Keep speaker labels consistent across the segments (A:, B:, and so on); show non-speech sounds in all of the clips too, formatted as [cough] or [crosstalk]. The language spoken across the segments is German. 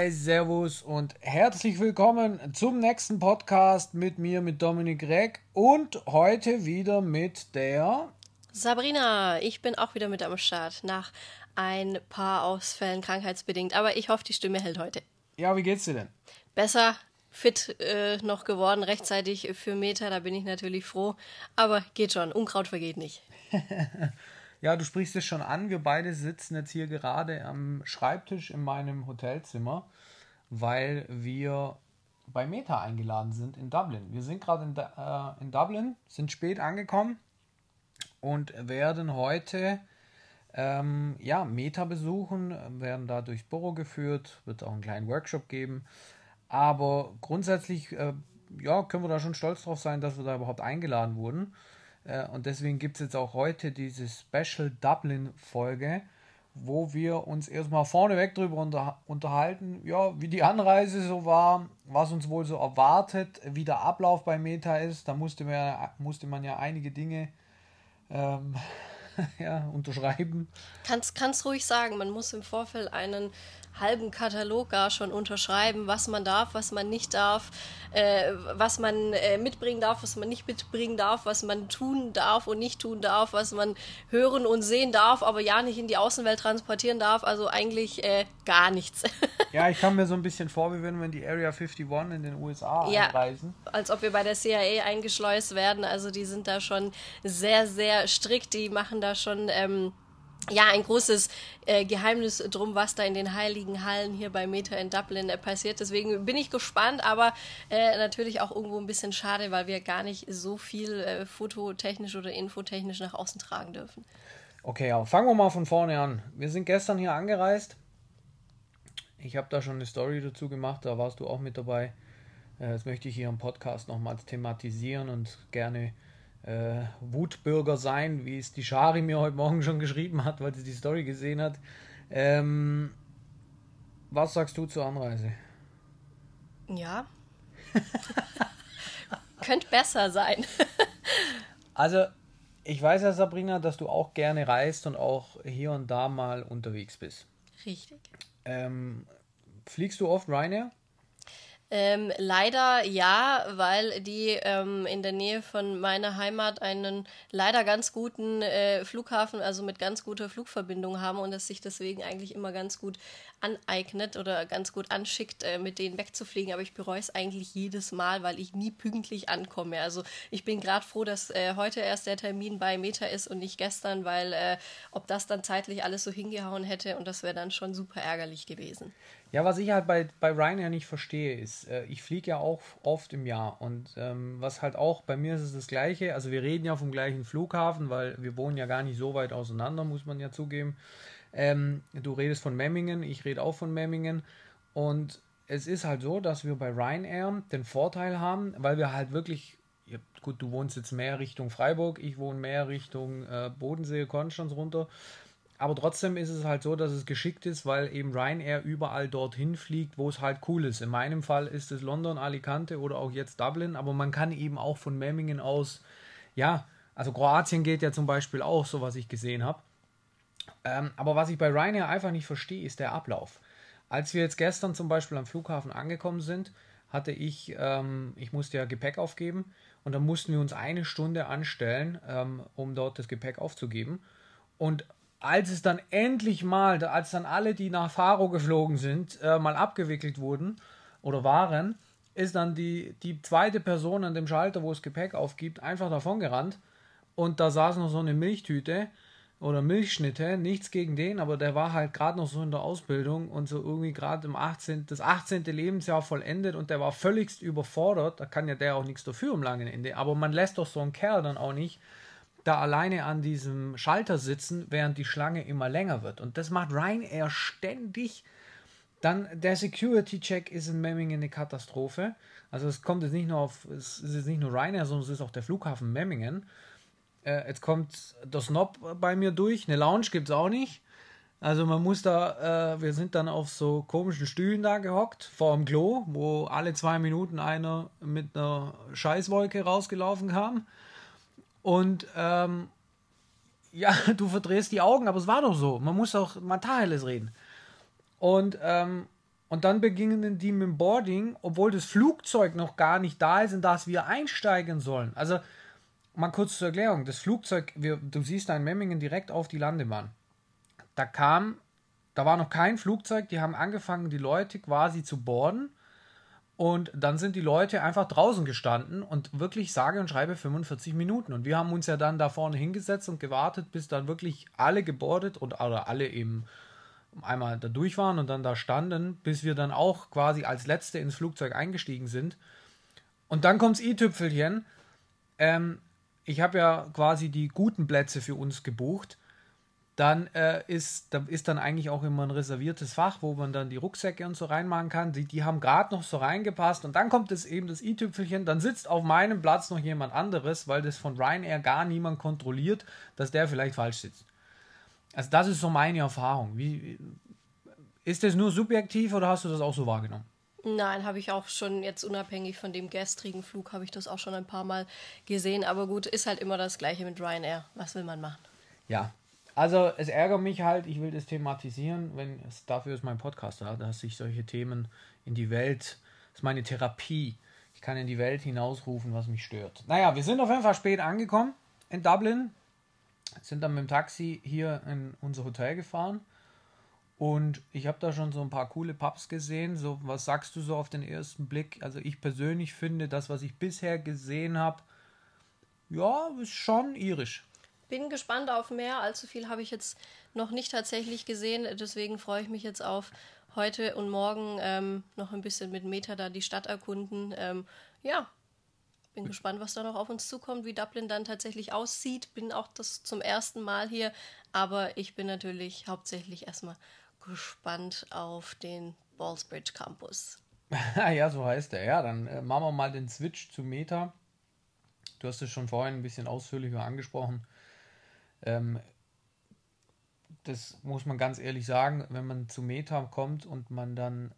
A: Hi, Servus und herzlich willkommen zum nächsten Podcast mit mir, mit Dominik Reck und heute wieder mit der
B: Sabrina. Ich bin auch wieder mit am Start nach ein paar Ausfällen krankheitsbedingt, aber ich hoffe, die Stimme hält heute.
A: Ja, wie geht's dir denn?
B: Besser, fit äh, noch geworden, rechtzeitig für Meta, da bin ich natürlich froh, aber geht schon, Unkraut vergeht nicht. [laughs]
A: Ja, du sprichst es schon an. Wir beide sitzen jetzt hier gerade am Schreibtisch in meinem Hotelzimmer, weil wir bei Meta eingeladen sind in Dublin. Wir sind gerade in, äh, in Dublin, sind spät angekommen und werden heute ähm, ja, Meta besuchen, werden da durchs Büro geführt, wird auch einen kleinen Workshop geben. Aber grundsätzlich äh, ja, können wir da schon stolz drauf sein, dass wir da überhaupt eingeladen wurden. Äh, und deswegen gibt es jetzt auch heute diese Special Dublin-Folge, wo wir uns erstmal vorneweg darüber unter, unterhalten, ja, wie die Anreise so war, was uns wohl so erwartet, wie der Ablauf bei Meta ist. Da musste man, musste man ja einige Dinge ähm, [laughs] ja, unterschreiben.
B: Kannst, kannst ruhig sagen, man muss im Vorfeld einen halben Katalog gar schon unterschreiben, was man darf, was man nicht darf, äh, was man äh, mitbringen darf, was man nicht mitbringen darf, was man tun darf und nicht tun darf, was man hören und sehen darf, aber ja nicht in die Außenwelt transportieren darf. Also eigentlich äh, gar nichts. [laughs]
A: ja, ich kam mir so ein bisschen vor, wie wenn wir in die Area 51 in den USA ja, einreisen.
B: Als ob wir bei der CIA eingeschleust werden. Also die sind da schon sehr, sehr strikt. Die machen da schon. Ähm, ja, ein großes äh, Geheimnis drum, was da in den heiligen Hallen hier bei Meta in Dublin äh, passiert. Deswegen bin ich gespannt, aber äh, natürlich auch irgendwo ein bisschen schade, weil wir gar nicht so viel äh, fototechnisch oder infotechnisch nach außen tragen dürfen.
A: Okay, ja, fangen wir mal von vorne an. Wir sind gestern hier angereist. Ich habe da schon eine Story dazu gemacht, da warst du auch mit dabei. Äh, das möchte ich hier im Podcast nochmals thematisieren und gerne äh, Wutbürger sein, wie es die Shari mir heute Morgen schon geschrieben hat, weil sie die Story gesehen hat. Ähm, was sagst du zur Anreise?
B: Ja. [laughs] Könnte besser sein. [laughs]
A: also, ich weiß ja, Sabrina, dass du auch gerne reist und auch hier und da mal unterwegs bist.
B: Richtig.
A: Ähm, fliegst du oft Ryanair?
B: Ähm, leider ja, weil die ähm, in der Nähe von meiner Heimat einen leider ganz guten äh, Flughafen, also mit ganz guter Flugverbindung haben und es sich deswegen eigentlich immer ganz gut aneignet oder ganz gut anschickt, äh, mit denen wegzufliegen. Aber ich bereue es eigentlich jedes Mal, weil ich nie pünktlich ankomme. Also ich bin gerade froh, dass äh, heute erst der Termin bei Meta ist und nicht gestern, weil äh, ob das dann zeitlich alles so hingehauen hätte und das wäre dann schon super ärgerlich gewesen.
A: Ja, was ich halt bei, bei Ryanair nicht verstehe, ist, äh, ich fliege ja auch oft im Jahr und ähm, was halt auch, bei mir ist es das Gleiche, also wir reden ja vom gleichen Flughafen, weil wir wohnen ja gar nicht so weit auseinander, muss man ja zugeben. Ähm, du redest von Memmingen, ich rede auch von Memmingen. Und es ist halt so, dass wir bei Ryanair den Vorteil haben, weil wir halt wirklich, gut, du wohnst jetzt mehr Richtung Freiburg, ich wohne mehr Richtung äh, Bodensee, Konstanz runter aber trotzdem ist es halt so, dass es geschickt ist, weil eben Ryanair überall dorthin fliegt, wo es halt cool ist. In meinem Fall ist es London, Alicante oder auch jetzt Dublin, aber man kann eben auch von Memmingen aus, ja, also Kroatien geht ja zum Beispiel auch, so was ich gesehen habe. Ähm, aber was ich bei Ryanair einfach nicht verstehe, ist der Ablauf. Als wir jetzt gestern zum Beispiel am Flughafen angekommen sind, hatte ich, ähm, ich musste ja Gepäck aufgeben und dann mussten wir uns eine Stunde anstellen, ähm, um dort das Gepäck aufzugeben. Und als es dann endlich mal, als dann alle, die nach Faro geflogen sind, äh, mal abgewickelt wurden oder waren, ist dann die, die zweite Person an dem Schalter, wo es Gepäck aufgibt, einfach davon gerannt. Und da saß noch so eine Milchtüte oder Milchschnitte, nichts gegen den, aber der war halt gerade noch so in der Ausbildung und so irgendwie gerade im 18. das 18. Lebensjahr vollendet und der war völligst überfordert. Da kann ja der auch nichts dafür am langen Ende. Aber man lässt doch so einen Kerl dann auch nicht da alleine an diesem Schalter sitzen, während die Schlange immer länger wird. Und das macht Ryanair ständig. Dann der Security-Check ist in Memmingen eine Katastrophe. Also es kommt jetzt nicht nur auf, es ist nicht nur Ryanair, sondern es ist auch der Flughafen Memmingen. Äh, jetzt kommt der Snob bei mir durch. Eine Lounge gibt es auch nicht. Also man muss da, äh, wir sind dann auf so komischen Stühlen da gehockt, vor dem Klo, wo alle zwei Minuten einer mit einer Scheißwolke rausgelaufen kam. Und ähm, ja, [laughs] du verdrehst die Augen, aber es war doch so. Man muss auch mal Tacheles reden. Und ähm, Und dann beginnen die mit dem Boarding, obwohl das Flugzeug noch gar nicht da ist, in das wir einsteigen sollen. Also, mal kurz zur Erklärung. Das Flugzeug, wir, du siehst da in Memmingen direkt auf die Landebahn. Da kam, da war noch kein Flugzeug, die haben angefangen, die Leute quasi zu boarden. Und dann sind die Leute einfach draußen gestanden und wirklich sage und schreibe 45 Minuten. Und wir haben uns ja dann da vorne hingesetzt und gewartet, bis dann wirklich alle gebordet und oder alle eben einmal da durch waren und dann da standen, bis wir dann auch quasi als Letzte ins Flugzeug eingestiegen sind. Und dann kommt's i-Tüpfelchen. Ähm, ich habe ja quasi die guten Plätze für uns gebucht. Dann äh, ist, da ist dann eigentlich auch immer ein reserviertes Fach, wo man dann die Rucksäcke und so reinmachen kann. Die, die haben gerade noch so reingepasst. Und dann kommt es eben das i-Tüpfelchen. Dann sitzt auf meinem Platz noch jemand anderes, weil das von Ryanair gar niemand kontrolliert, dass der vielleicht falsch sitzt. Also das ist so meine Erfahrung. Wie, ist das nur subjektiv oder hast du das auch so wahrgenommen?
B: Nein, habe ich auch schon jetzt unabhängig von dem gestrigen Flug, habe ich das auch schon ein paar Mal gesehen. Aber gut, ist halt immer das gleiche mit Ryanair. Was will man machen?
A: Ja, also es ärgert mich halt, ich will das thematisieren, wenn es dafür ist mein Podcast da, dass ich solche Themen in die Welt, das ist meine Therapie. Ich kann in die Welt hinausrufen, was mich stört. Naja, wir sind auf jeden Fall spät angekommen in Dublin sind dann mit dem Taxi hier in unser Hotel gefahren. Und ich habe da schon so ein paar coole Pubs gesehen. So, was sagst du so auf den ersten Blick? Also ich persönlich finde, das, was ich bisher gesehen habe, ja, ist schon irisch.
B: Bin gespannt auf mehr. Allzu viel habe ich jetzt noch nicht tatsächlich gesehen. Deswegen freue ich mich jetzt auf heute und morgen ähm, noch ein bisschen mit Meta da die Stadt erkunden. Ähm, ja, bin gespannt, was da noch auf uns zukommt, wie Dublin dann tatsächlich aussieht. Bin auch das zum ersten Mal hier, aber ich bin natürlich hauptsächlich erstmal gespannt auf den Ballsbridge Campus. [laughs]
A: ja, so heißt er. Ja, dann äh, machen wir mal den Switch zu Meta. Du hast es schon vorhin ein bisschen ausführlicher angesprochen. Ähm, das muss man ganz ehrlich sagen, wenn man zu Meta kommt und man dann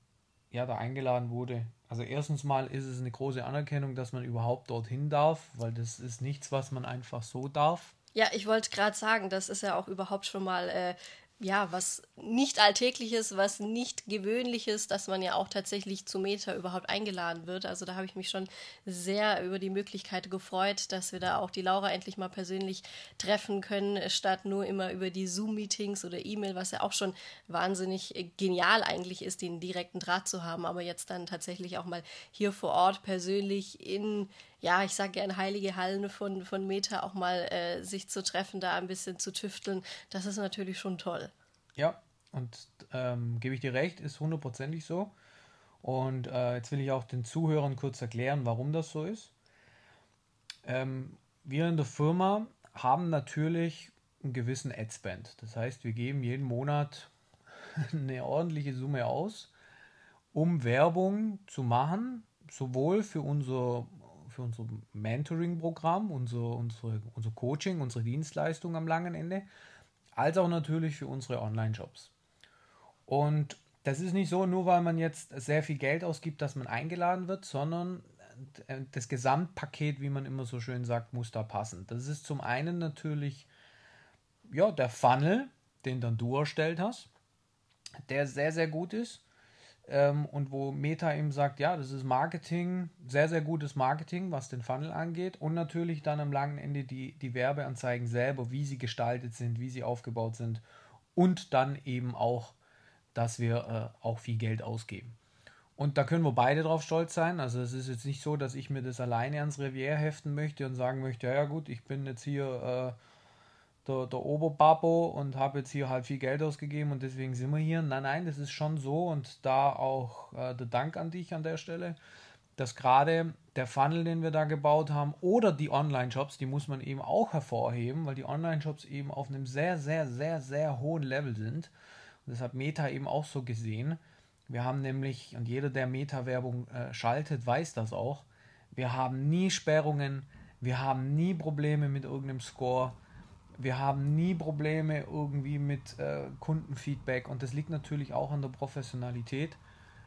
A: ja da eingeladen wurde, also erstens mal ist es eine große Anerkennung, dass man überhaupt dorthin darf, weil das ist nichts, was man einfach so darf.
B: Ja, ich wollte gerade sagen, das ist ja auch überhaupt schon mal äh, ja, was nicht alltägliches, was nicht gewöhnliches, dass man ja auch tatsächlich zu Meta überhaupt eingeladen wird. Also da habe ich mich schon sehr über die Möglichkeit gefreut, dass wir da auch die Laura endlich mal persönlich treffen können, statt nur immer über die Zoom-Meetings oder E-Mail, was ja auch schon wahnsinnig genial eigentlich ist, den direkten Draht zu haben, aber jetzt dann tatsächlich auch mal hier vor Ort persönlich in ja, ich sage gerne heilige Hallen von, von Meta auch mal äh, sich zu treffen, da ein bisschen zu tüfteln, das ist natürlich schon toll.
A: Ja, und ähm, gebe ich dir recht, ist hundertprozentig so. Und äh, jetzt will ich auch den Zuhörern kurz erklären, warum das so ist. Ähm, wir in der Firma haben natürlich einen gewissen Ad-Spend. Das heißt, wir geben jeden Monat [laughs] eine ordentliche Summe aus, um Werbung zu machen, sowohl für unser für unser Mentoring-Programm, unser, unsere, unser Coaching, unsere Dienstleistung am langen Ende, als auch natürlich für unsere Online-Shops. Und das ist nicht so, nur weil man jetzt sehr viel Geld ausgibt, dass man eingeladen wird, sondern das Gesamtpaket, wie man immer so schön sagt, muss da passen. Das ist zum einen natürlich ja, der Funnel, den dann du erstellt hast, der sehr, sehr gut ist ähm, und wo Meta eben sagt, ja, das ist Marketing, sehr, sehr gutes Marketing, was den Funnel angeht und natürlich dann am langen Ende die, die Werbeanzeigen selber, wie sie gestaltet sind, wie sie aufgebaut sind und dann eben auch, dass wir äh, auch viel Geld ausgeben. Und da können wir beide drauf stolz sein. Also es ist jetzt nicht so, dass ich mir das alleine ans Revier heften möchte und sagen möchte, ja, ja gut, ich bin jetzt hier... Äh, der, der Oberbabo und habe jetzt hier halt viel Geld ausgegeben und deswegen sind wir hier. Nein, nein, das ist schon so und da auch äh, der Dank an dich an der Stelle, dass gerade der Funnel, den wir da gebaut haben oder die Online-Shops, die muss man eben auch hervorheben, weil die Online-Shops eben auf einem sehr, sehr, sehr, sehr hohen Level sind. Und das hat Meta eben auch so gesehen. Wir haben nämlich, und jeder, der Meta-Werbung äh, schaltet, weiß das auch, wir haben nie Sperrungen, wir haben nie Probleme mit irgendeinem Score wir haben nie Probleme irgendwie mit äh, Kundenfeedback und das liegt natürlich auch an der Professionalität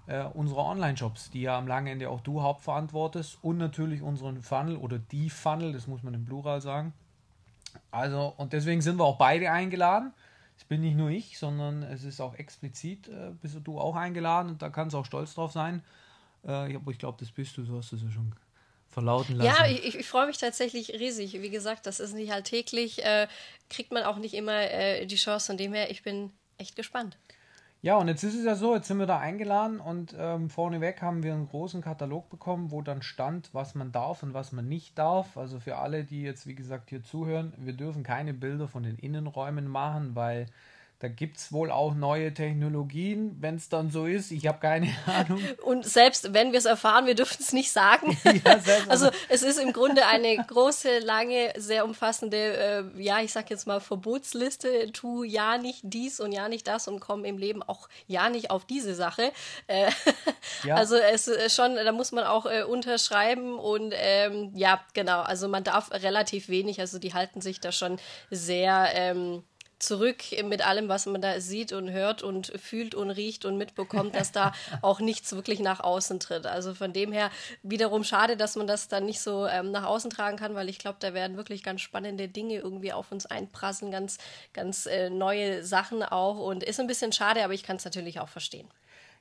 A: äh, unserer Online-Shops, die ja am langen Ende auch du hauptverantwortest und natürlich unseren Funnel oder die Funnel, das muss man im Plural sagen. Also und deswegen sind wir auch beide eingeladen. es bin nicht nur ich, sondern es ist auch explizit, äh, bist du auch eingeladen und da kannst du auch stolz drauf sein. Äh, ich glaube, das bist du, du hast es ja schon verlauten
B: lassen. Ja, ich, ich freue mich tatsächlich riesig. Wie gesagt, das ist nicht alltäglich, äh, kriegt man auch nicht immer äh, die Chance. Von dem her, ich bin echt gespannt.
A: Ja, und jetzt ist es ja so, jetzt sind wir da eingeladen und ähm, vorneweg haben wir einen großen Katalog bekommen, wo dann stand, was man darf und was man nicht darf. Also für alle, die jetzt, wie gesagt, hier zuhören, wir dürfen keine Bilder von den Innenräumen machen, weil da gibt es wohl auch neue Technologien, wenn es dann so ist. Ich habe keine [laughs] Ahnung.
B: Und selbst wenn wir es erfahren, wir dürfen es nicht sagen. [laughs] ja, also es ist im Grunde eine große, lange, sehr umfassende, äh, ja, ich sag jetzt mal Verbotsliste. Tu ja nicht dies und ja nicht das und komm im Leben auch ja nicht auf diese Sache. Äh, ja. [laughs] Also es ist schon, da muss man auch äh, unterschreiben und ähm, ja, genau. Also man darf relativ wenig. Also die halten sich da schon sehr. Ähm, zurück mit allem, was man da sieht und hört und fühlt und riecht und mitbekommt, dass da [laughs] auch nichts wirklich nach außen tritt. Also von dem her wiederum schade, dass man das dann nicht so ähm, nach außen tragen kann, weil ich glaube, da werden wirklich ganz spannende Dinge irgendwie auf uns einprasseln, ganz, ganz äh, neue Sachen auch und ist ein bisschen schade, aber ich kann es natürlich auch verstehen.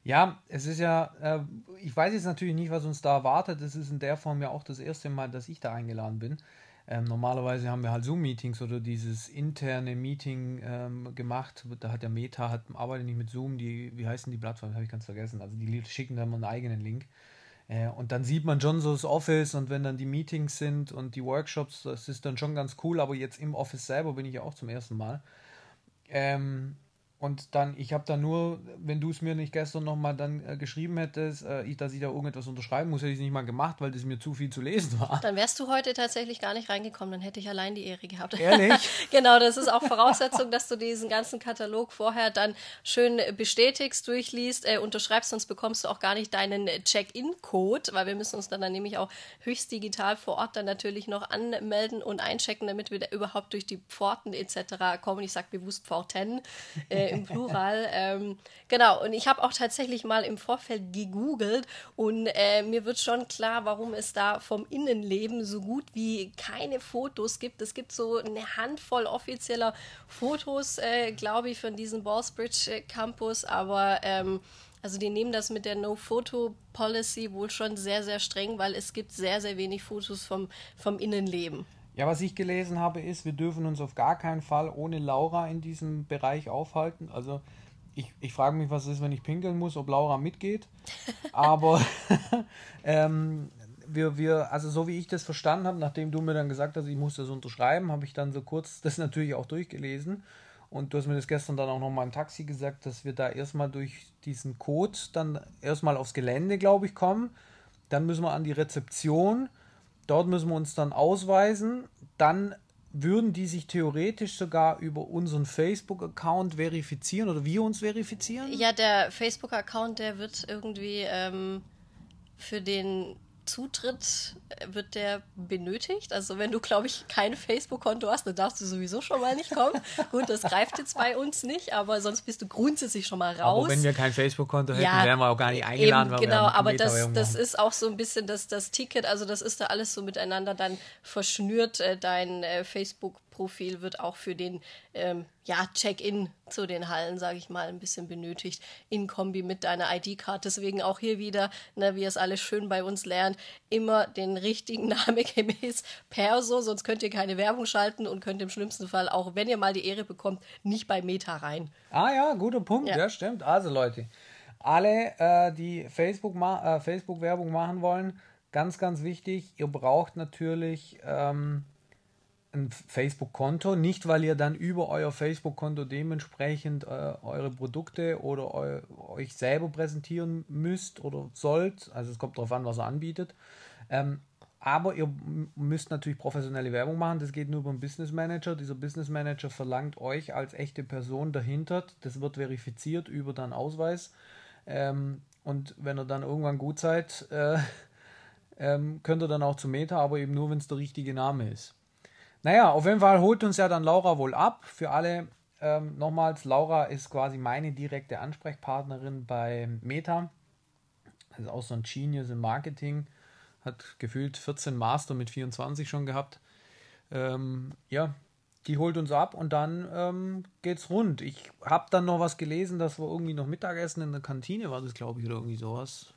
A: Ja, es ist ja, äh, ich weiß jetzt natürlich nicht, was uns da erwartet. Es ist in der Form ja auch das erste Mal, dass ich da eingeladen bin. Ähm, normalerweise haben wir halt Zoom-Meetings oder dieses interne Meeting ähm, gemacht. Da hat der Meta, hat, arbeitet nicht mit Zoom, die, wie heißen die Plattformen, habe ich ganz vergessen. Also die schicken dann mal einen eigenen Link. Äh, und dann sieht man schon so das Office und wenn dann die Meetings sind und die Workshops, das ist dann schon ganz cool. Aber jetzt im Office selber bin ich ja auch zum ersten Mal. Ähm, und dann, ich habe da nur, wenn du es mir nicht gestern nochmal dann äh, geschrieben hättest, äh, ich, dass ich da irgendetwas unterschreiben muss, hätte ich es nicht mal gemacht, weil das mir zu viel zu lesen war.
B: Dann wärst du heute tatsächlich gar nicht reingekommen, dann hätte ich allein die Ehre gehabt.
A: Ehrlich? [laughs]
B: genau, das ist auch Voraussetzung, dass du diesen ganzen Katalog vorher dann schön bestätigst, durchliest, äh, unterschreibst, sonst bekommst du auch gar nicht deinen Check-in-Code, weil wir müssen uns dann, dann nämlich auch höchst digital vor Ort dann natürlich noch anmelden und einchecken, damit wir da überhaupt durch die Pforten etc. kommen. Ich sage bewusst Pforten. Äh, im Plural. ähm, genau, und ich habe auch tatsächlich mal im Vorfeld gegoogelt und äh, mir wird schon klar, warum es da vom Innenleben so gut wie keine Fotos gibt. Es gibt so eine Handvoll offizieller Fotos, äh, glaube ich, von diesem Ballsbridge äh, Campus, aber ähm, also die nehmen das mit der No-Photo-Policy wohl schon sehr, sehr streng, weil es gibt sehr, sehr wenig Fotos vom, vom Innenleben.
A: Ja, was ich gelesen habe, ist, wir dürfen uns auf gar keinen Fall ohne Laura in diesem Bereich aufhalten. Also ich, ich frage mich, was ist, wenn ich pinkeln muss, ob Laura mitgeht. [laughs] Aber [laughs] ähm, wir, wir, also so wie ich das verstanden habe, nachdem du mir dann gesagt hast, ich muss das unterschreiben, habe ich dann so kurz [laughs] das natürlich auch durchgelesen. Und du hast mir das gestern dann auch nochmal im Taxi gesagt, dass wir da erstmal durch diesen Code dann erstmal aufs Gelände, glaube ich, kommen. Dann müssen wir an die Rezeption Dort müssen wir uns dann ausweisen. Dann würden die sich theoretisch sogar über unseren Facebook-Account verifizieren oder wir uns verifizieren?
B: Ja, der Facebook-Account, der wird irgendwie ähm, für den Zutritt äh, wird der benötigt. Also wenn du, glaube ich, kein Facebook-Konto hast, dann darfst du sowieso schon mal nicht kommen. [laughs] Gut, das greift jetzt bei uns nicht, aber sonst bist du grundsätzlich schon mal raus.
A: Aber wenn wir kein Facebook-Konto hätten, ja, wären wir auch gar nicht eingeladen.
B: Eben, genau, aber das, das ist auch so ein bisschen das, das Ticket, also das ist da alles so miteinander dann verschnürt. Äh, dein äh, Facebook Profil wird auch für den ähm, ja, Check-in zu den Hallen, sage ich mal, ein bisschen benötigt, in Kombi mit deiner ID-Card. Deswegen auch hier wieder, ne, wie ihr es alles schön bei uns lernt, immer den richtigen [laughs] Namen gemäß Perso, sonst könnt ihr keine Werbung schalten und könnt im schlimmsten Fall, auch wenn ihr mal die Ehre bekommt, nicht bei Meta rein.
A: Ah ja, guter Punkt, ja, ja stimmt. Also Leute, alle, äh, die Facebook-Werbung ma äh, Facebook machen wollen, ganz, ganz wichtig, ihr braucht natürlich ähm, ein Facebook-Konto, nicht weil ihr dann über euer Facebook-Konto dementsprechend äh, eure Produkte oder eu euch selber präsentieren müsst oder sollt. Also es kommt darauf an, was er anbietet. Ähm, aber ihr müsst natürlich professionelle Werbung machen. Das geht nur über einen Business Manager. Dieser Business Manager verlangt euch als echte Person dahinter. Das wird verifiziert über deinen Ausweis. Ähm, und wenn ihr dann irgendwann gut seid, äh, [laughs] ähm, könnt ihr dann auch zu Meta, aber eben nur, wenn es der richtige Name ist. Naja, auf jeden Fall holt uns ja dann Laura wohl ab. Für alle ähm, nochmals, Laura ist quasi meine direkte Ansprechpartnerin bei Meta. Das ist auch so ein Genius im Marketing. Hat gefühlt 14 Master mit 24 schon gehabt. Ähm, ja, die holt uns ab und dann ähm, geht's rund. Ich habe dann noch was gelesen, dass wir irgendwie noch Mittagessen in der Kantine war das, glaube ich, oder irgendwie sowas.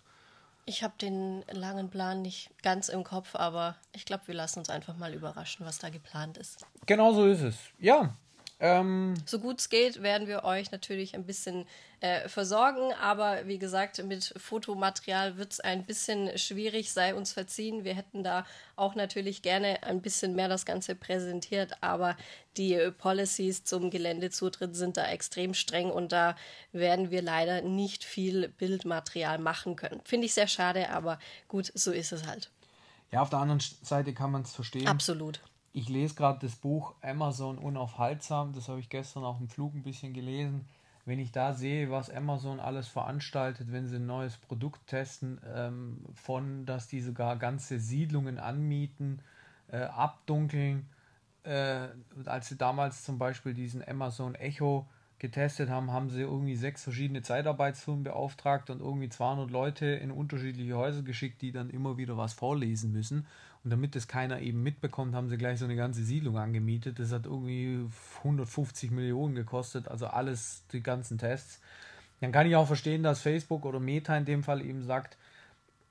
B: Ich habe den langen Plan nicht ganz im Kopf, aber ich glaube, wir lassen uns einfach mal überraschen, was da geplant ist.
A: Genau so ist es. Ja, ähm,
B: so gut es geht, werden wir euch natürlich ein bisschen äh, versorgen, aber wie gesagt, mit Fotomaterial wird es ein bisschen schwierig, sei uns verziehen. Wir hätten da auch natürlich gerne ein bisschen mehr das Ganze präsentiert, aber die Policies zum Geländezutritt sind da extrem streng und da werden wir leider nicht viel Bildmaterial machen können. Finde ich sehr schade, aber gut, so ist es halt.
A: Ja, auf der anderen Seite kann man es verstehen.
B: Absolut
A: ich lese gerade das Buch Amazon unaufhaltsam, das habe ich gestern auch im Flug ein bisschen gelesen. Wenn ich da sehe, was Amazon alles veranstaltet, wenn sie ein neues Produkt testen, ähm, von dass die sogar ganze Siedlungen anmieten, äh, abdunkeln, äh, als sie damals zum Beispiel diesen Amazon Echo getestet haben, haben sie irgendwie sechs verschiedene Zeitarbeitsfirmen beauftragt und irgendwie 200 Leute in unterschiedliche Häuser geschickt, die dann immer wieder was vorlesen müssen. Und damit das keiner eben mitbekommt, haben sie gleich so eine ganze Siedlung angemietet. Das hat irgendwie 150 Millionen gekostet, also alles, die ganzen Tests. Dann kann ich auch verstehen, dass Facebook oder Meta in dem Fall eben sagt,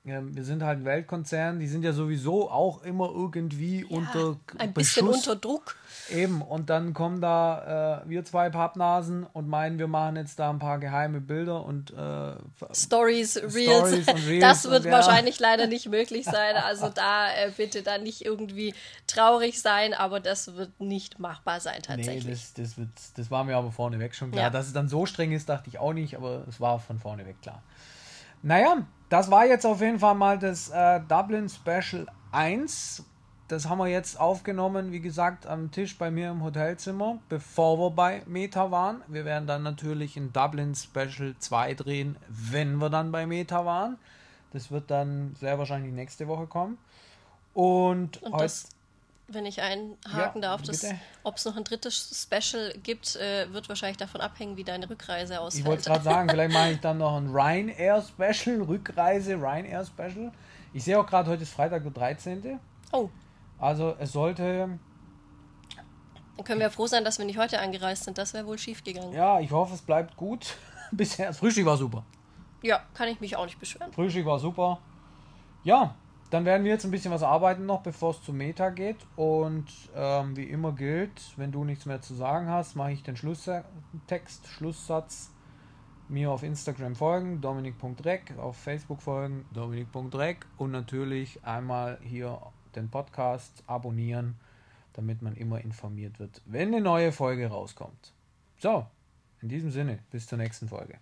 A: wir sind halt ein Weltkonzern, die sind ja sowieso auch immer irgendwie ja, unter
B: ein bisschen Beschuss. unter Druck.
A: Eben, und dann kommen da äh, wir zwei Pappnasen und meinen, wir machen jetzt da ein paar geheime Bilder und äh,
B: Stories, Reels. [laughs] Reels. Das wird und, ja. wahrscheinlich leider nicht [laughs] möglich sein. Also da äh, bitte dann nicht irgendwie traurig sein, aber das wird nicht machbar sein tatsächlich.
A: Nee, das, das, wird, das war mir aber vorneweg schon klar. Ja. Dass es dann so streng ist, dachte ich auch nicht, aber es war von vorneweg klar. Naja, das war jetzt auf jeden Fall mal das äh, Dublin Special 1. Das haben wir jetzt aufgenommen, wie gesagt, am Tisch bei mir im Hotelzimmer, bevor wir bei Meta waren. Wir werden dann natürlich ein Dublin Special 2 drehen, wenn wir dann bei Meta waren. Das wird dann sehr wahrscheinlich nächste Woche kommen. Und,
B: Und das, wenn ich einhaken ja, darf, ob es noch ein drittes Special gibt, äh, wird wahrscheinlich davon abhängen, wie deine Rückreise aussieht.
A: Ich wollte gerade sagen, vielleicht mache ich dann noch ein Ryanair Special, Rückreise Ryanair Special. Ich sehe auch gerade, heute ist Freitag der 13.
B: Oh.
A: Also es sollte.
B: Dann können wir froh sein, dass wir nicht heute angereist sind. Das wäre wohl schief gegangen.
A: Ja, ich hoffe, es bleibt gut. [laughs] Bisher. Das Frühstück war super.
B: Ja, kann ich mich auch nicht beschweren.
A: Frühstück war super. Ja, dann werden wir jetzt ein bisschen was arbeiten noch, bevor es zu Meta geht. Und ähm, wie immer gilt, wenn du nichts mehr zu sagen hast, mache ich den Schlusstext, Schlusssatz. Mir auf Instagram folgen, dominik.reck, auf Facebook folgen, dominik.reck und natürlich einmal hier den Podcast abonnieren, damit man immer informiert wird, wenn eine neue Folge rauskommt. So, in diesem Sinne, bis zur nächsten Folge.